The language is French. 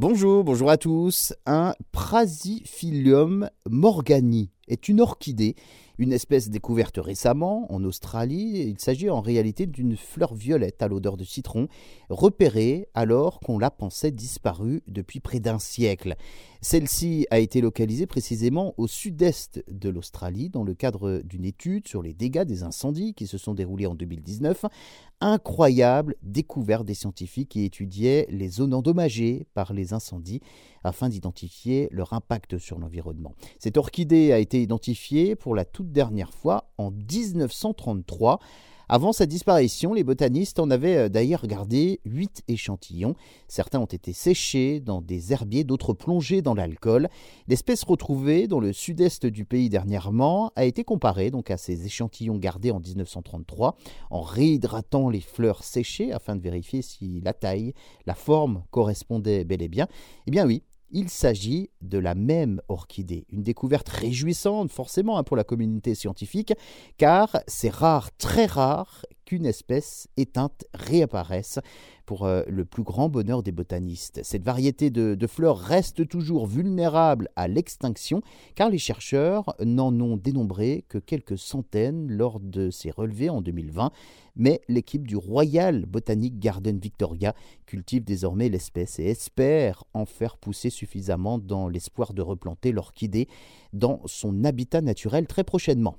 Bonjour, bonjour à tous. Un Prasiphylium morgani est une orchidée, une espèce découverte récemment en Australie. Il s'agit en réalité d'une fleur violette à l'odeur de citron, repérée alors qu'on la pensait disparue depuis près d'un siècle. Celle-ci a été localisée précisément au sud-est de l'Australie dans le cadre d'une étude sur les dégâts des incendies qui se sont déroulés en 2019 incroyable découverte des scientifiques qui étudiaient les zones endommagées par les incendies afin d'identifier leur impact sur l'environnement. Cette orchidée a été identifiée pour la toute dernière fois en 1933 avant sa disparition, les botanistes en avaient euh, d'ailleurs gardé huit échantillons. Certains ont été séchés dans des herbiers, d'autres plongés dans l'alcool. L'espèce retrouvée dans le sud-est du pays dernièrement a été comparée donc à ces échantillons gardés en 1933 en réhydratant les fleurs séchées afin de vérifier si la taille, la forme correspondaient bel et bien. Eh bien oui, il s'agit de la même orchidée, une découverte réjouissante forcément hein, pour la communauté scientifique, car c'est rare, très rare, qu'une espèce éteinte réapparaisse pour euh, le plus grand bonheur des botanistes. Cette variété de, fleurs reste toujours vulnérable à l'extinction car les chercheurs n'en ont dénombré que quelques centaines lors de ces relevés en 2020, mais l'équipe du Royal Botanic Garden Victoria cultive désormais l'espèce et espère en faire pousser suffisamment dans l'espoir de replanter l'orchidée dans son habitat naturel très prochainement.